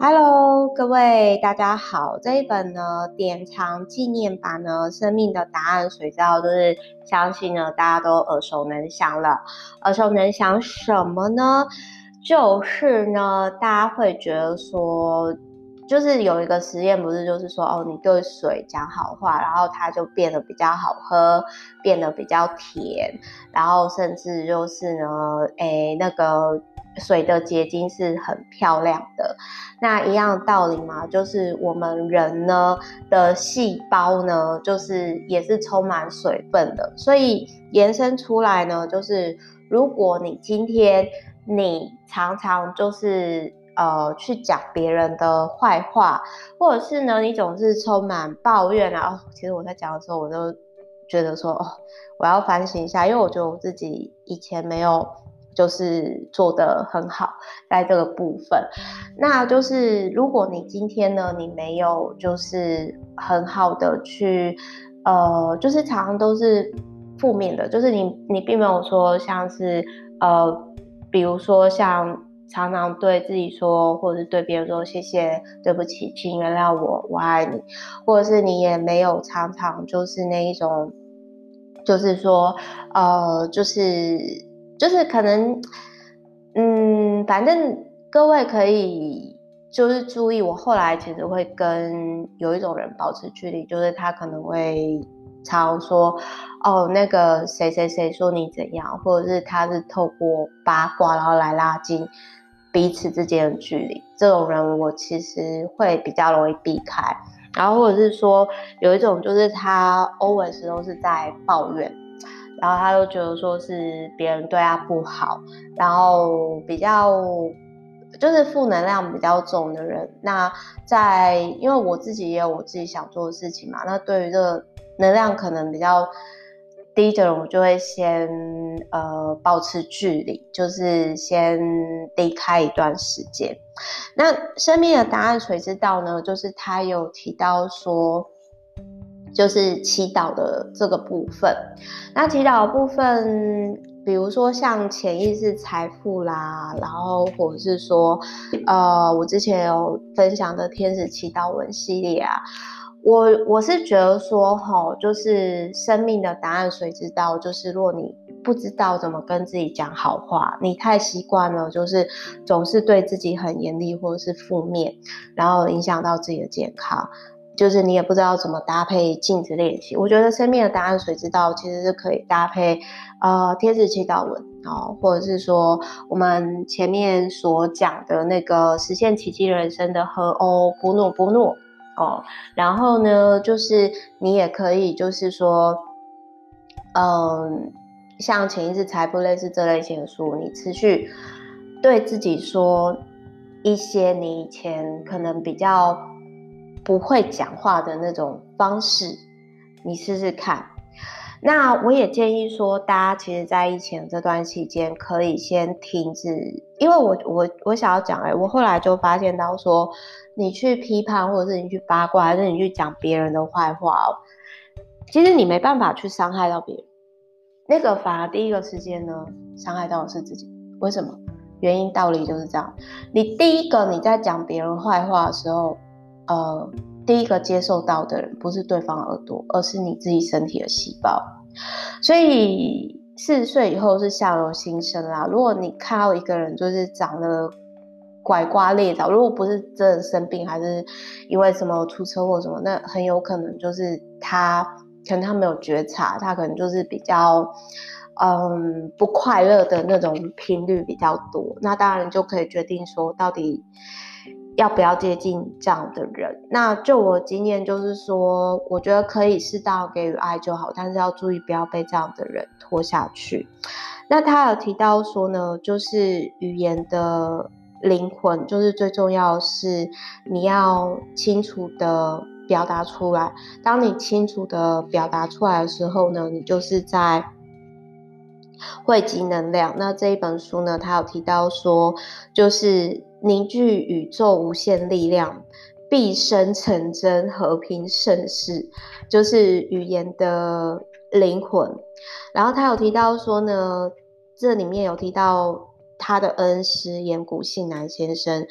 Hello，各位大家好。这一本呢，典藏纪念版呢，生命的答案谁知道，就是相信呢，大家都耳熟能详了。耳熟能详什么呢？就是呢，大家会觉得说，就是有一个实验，不是就是说，哦，你对水讲好话，然后它就变得比较好喝，变得比较甜，然后甚至就是呢，诶，那个。水的结晶是很漂亮的，那一样道理嘛，就是我们人呢的细胞呢，就是也是充满水分的，所以延伸出来呢，就是如果你今天你常常就是呃去讲别人的坏话，或者是呢你总是充满抱怨啊，其实我在讲的时候，我就觉得说，哦，我要反省一下，因为我觉得我自己以前没有。就是做得很好，在这个部分，那就是如果你今天呢，你没有就是很好的去，呃，就是常常都是负面的，就是你你并没有说像是呃，比如说像常常对自己说，或者是对别人说谢谢、对不起、请原谅我、我爱你，或者是你也没有常常就是那一种，就是说呃，就是。就是可能，嗯，反正各位可以就是注意，我后来其实会跟有一种人保持距离，就是他可能会常说，哦，那个谁谁谁说你怎样，或者是他是透过八卦然后来拉近彼此之间的距离，这种人我其实会比较容易避开。然后或者是说有一种就是他 always 都是在抱怨。然后他就觉得说是别人对他不好，然后比较就是负能量比较重的人。那在因为我自己也有我自己想做的事情嘛，那对于这个能量可能比较低的人，我就会先呃保持距离，就是先离开一段时间。那生命的答案谁知道呢？就是他有提到说。就是祈祷的这个部分，那祈祷的部分，比如说像潜意识财富啦，然后或者是说，呃，我之前有分享的天使祈祷文系列啊，我我是觉得说，齁，就是生命的答案谁知道？就是如果你不知道怎么跟自己讲好话，你太习惯了，就是总是对自己很严厉或者是负面，然后影响到自己的健康。就是你也不知道怎么搭配镜子练习，我觉得生命的答案谁知道？其实是可以搭配呃贴纸祈祷文哦，或者是说我们前面所讲的那个实现奇迹人生的和欧波诺波诺哦，然后呢，就是你也可以就是说，嗯、像潜意识财富类似这类型的书，你持续对自己说一些你以前可能比较。不会讲话的那种方式，你试试看。那我也建议说，大家其实，在疫情这段期间，可以先停止，因为我我我想要讲，哎，我后来就发现到说，你去批判，或者是你去八卦，还是你去讲别人的坏话，其实你没办法去伤害到别人，那个反而第一个时间呢，伤害到的是自己。为什么？原因道理就是这样。你第一个你在讲别人坏话的时候。呃，第一个接受到的人不是对方耳朵，而是你自己身体的细胞。所以四十岁以后是相由心生啦。如果你看到一个人就是长得拐瓜裂枣，如果不是真的生病，还是因为什么出车祸什么，那很有可能就是他可能他没有觉察，他可能就是比较嗯不快乐的那种频率比较多。那当然就可以决定说到底。要不要接近这样的人？那就我经验就是说，我觉得可以适当给予爱就好，但是要注意不要被这样的人拖下去。那他有提到说呢，就是语言的灵魂，就是最重要的是你要清楚的表达出来。当你清楚的表达出来的时候呢，你就是在汇集能量。那这一本书呢，他有提到说，就是。凝聚宇宙无限力量，毕生成真，和平盛世，就是语言的灵魂。然后他有提到说呢，这里面有提到他的恩师岩谷信男先生，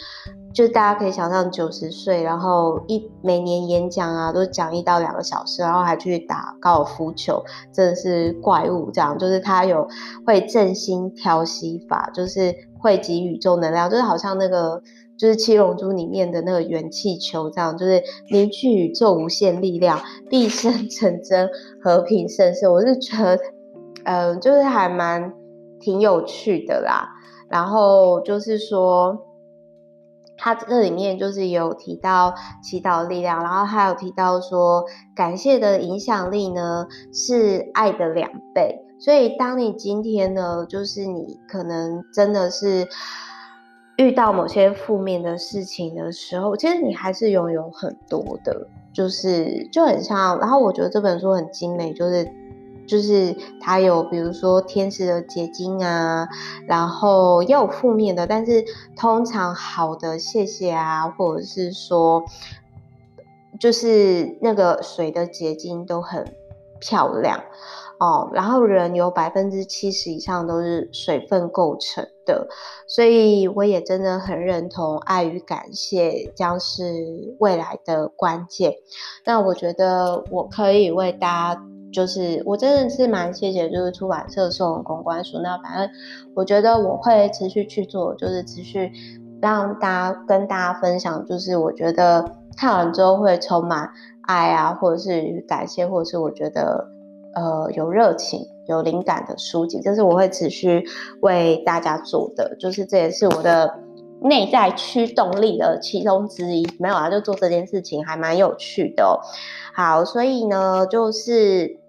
就大家可以想象九十岁，然后一每年演讲啊都讲一到两个小时，然后还去打高尔夫球，真的是怪物。这样就是他有会正心调息法，就是汇集宇宙能量，就是好像那个就是七龙珠里面的那个元气球这样，就是凝聚宇宙无限力量，毕生成真，和平盛世。我是觉得，嗯、就是还蛮挺有趣的啦。然后就是说，他这里面就是有提到祈祷力量，然后还有提到说，感谢的影响力呢是爱的两倍。所以当你今天呢，就是你可能真的是遇到某些负面的事情的时候，其实你还是拥有很多的，就是就很像。然后我觉得这本书很精美，就是。就是它有，比如说天使的结晶啊，然后也有负面的，但是通常好的谢谢啊，或者是说，就是那个水的结晶都很漂亮哦。然后人有百分之七十以上都是水分构成的，所以我也真的很认同爱与感谢将是未来的关键。那我觉得我可以为大家。就是我真的是蛮谢谢，就是出版社送公关书。那反正我觉得我会持续去做，就是持续让大家跟大家分享。就是我觉得看完之后会充满爱啊，或者是感谢，或者是我觉得呃有热情、有灵感的书籍，这是我会持续为大家做的。就是这也是我的内在驱动力的其中之一。没有啊，就做这件事情还蛮有趣的。好，所以呢，就是。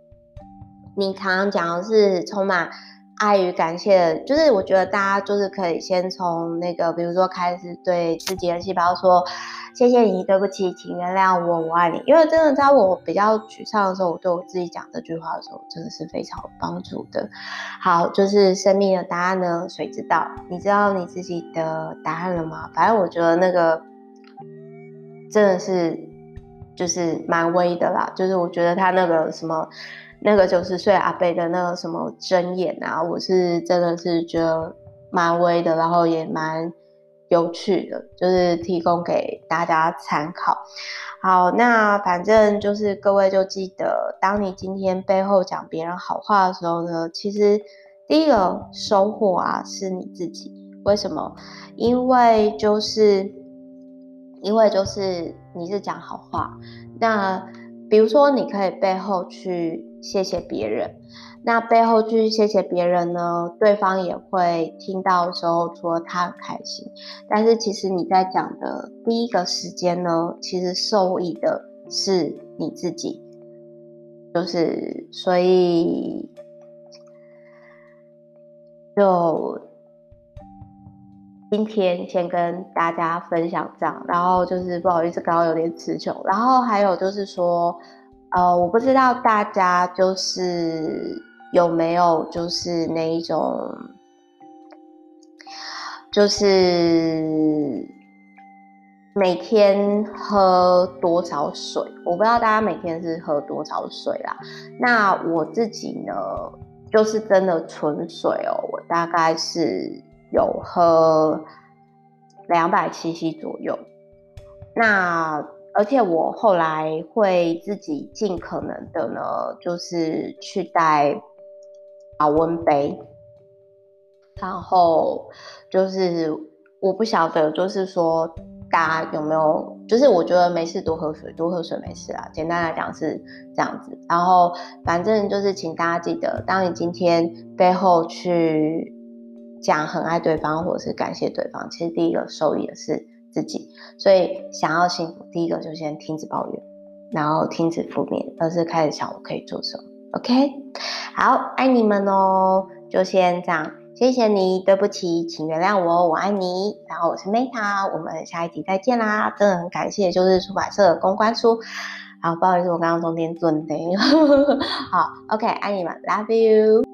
你常常讲的是充满爱与感谢，就是我觉得大家就是可以先从那个，比如说开始对自己的细胞说谢谢你，对不起，请原谅我，我爱你。因为真的在我比较沮丧的时候，我对我自己讲这句话的时候，真的是非常有帮助的。好，就是生命的答案呢，谁知道？你知道你自己的答案了吗？反正我觉得那个真的是就是蛮威的啦，就是我觉得他那个什么。那个九十岁阿伯的那个什么箴言啊，我是真的是觉得蛮威的，然后也蛮有趣的，就是提供给大家参考。好，那反正就是各位就记得，当你今天背后讲别人好话的时候呢，其实第一个收获啊是你自己。为什么？因为就是因为就是你是讲好话，那比如说你可以背后去。谢谢别人，那背后去谢谢别人呢？对方也会听到的时候说他很开心，但是其实你在讲的第一个时间呢，其实受益的是你自己，就是所以就今天先跟大家分享这样，然后就是不好意思，刚刚有点词穷，然后还有就是说。呃，我不知道大家就是有没有就是那一种，就是每天喝多少水？我不知道大家每天是喝多少水啦。那我自己呢，就是真的纯水哦，我大概是有喝两百 CC 左右。那而且我后来会自己尽可能的呢，就是去带保温杯，然后就是我不晓得，就是说大家有没有，就是我觉得没事多喝水，多喝水没事啊。简单来讲是这样子。然后反正就是请大家记得，当你今天背后去讲很爱对方或者是感谢对方，其实第一个受益的是。自己，所以想要幸福，第一个就先停止抱怨，然后停止负面，而是开始想我可以做什么。OK，好，爱你们哦，就先这样，谢谢你，对不起，请原谅我，我爱你。然后我是 Meta，我们下一集再见啦，真的很感谢，就是出版社的公关书。好，不好意思，我刚刚中间顿的。好，OK，爱你们，Love you。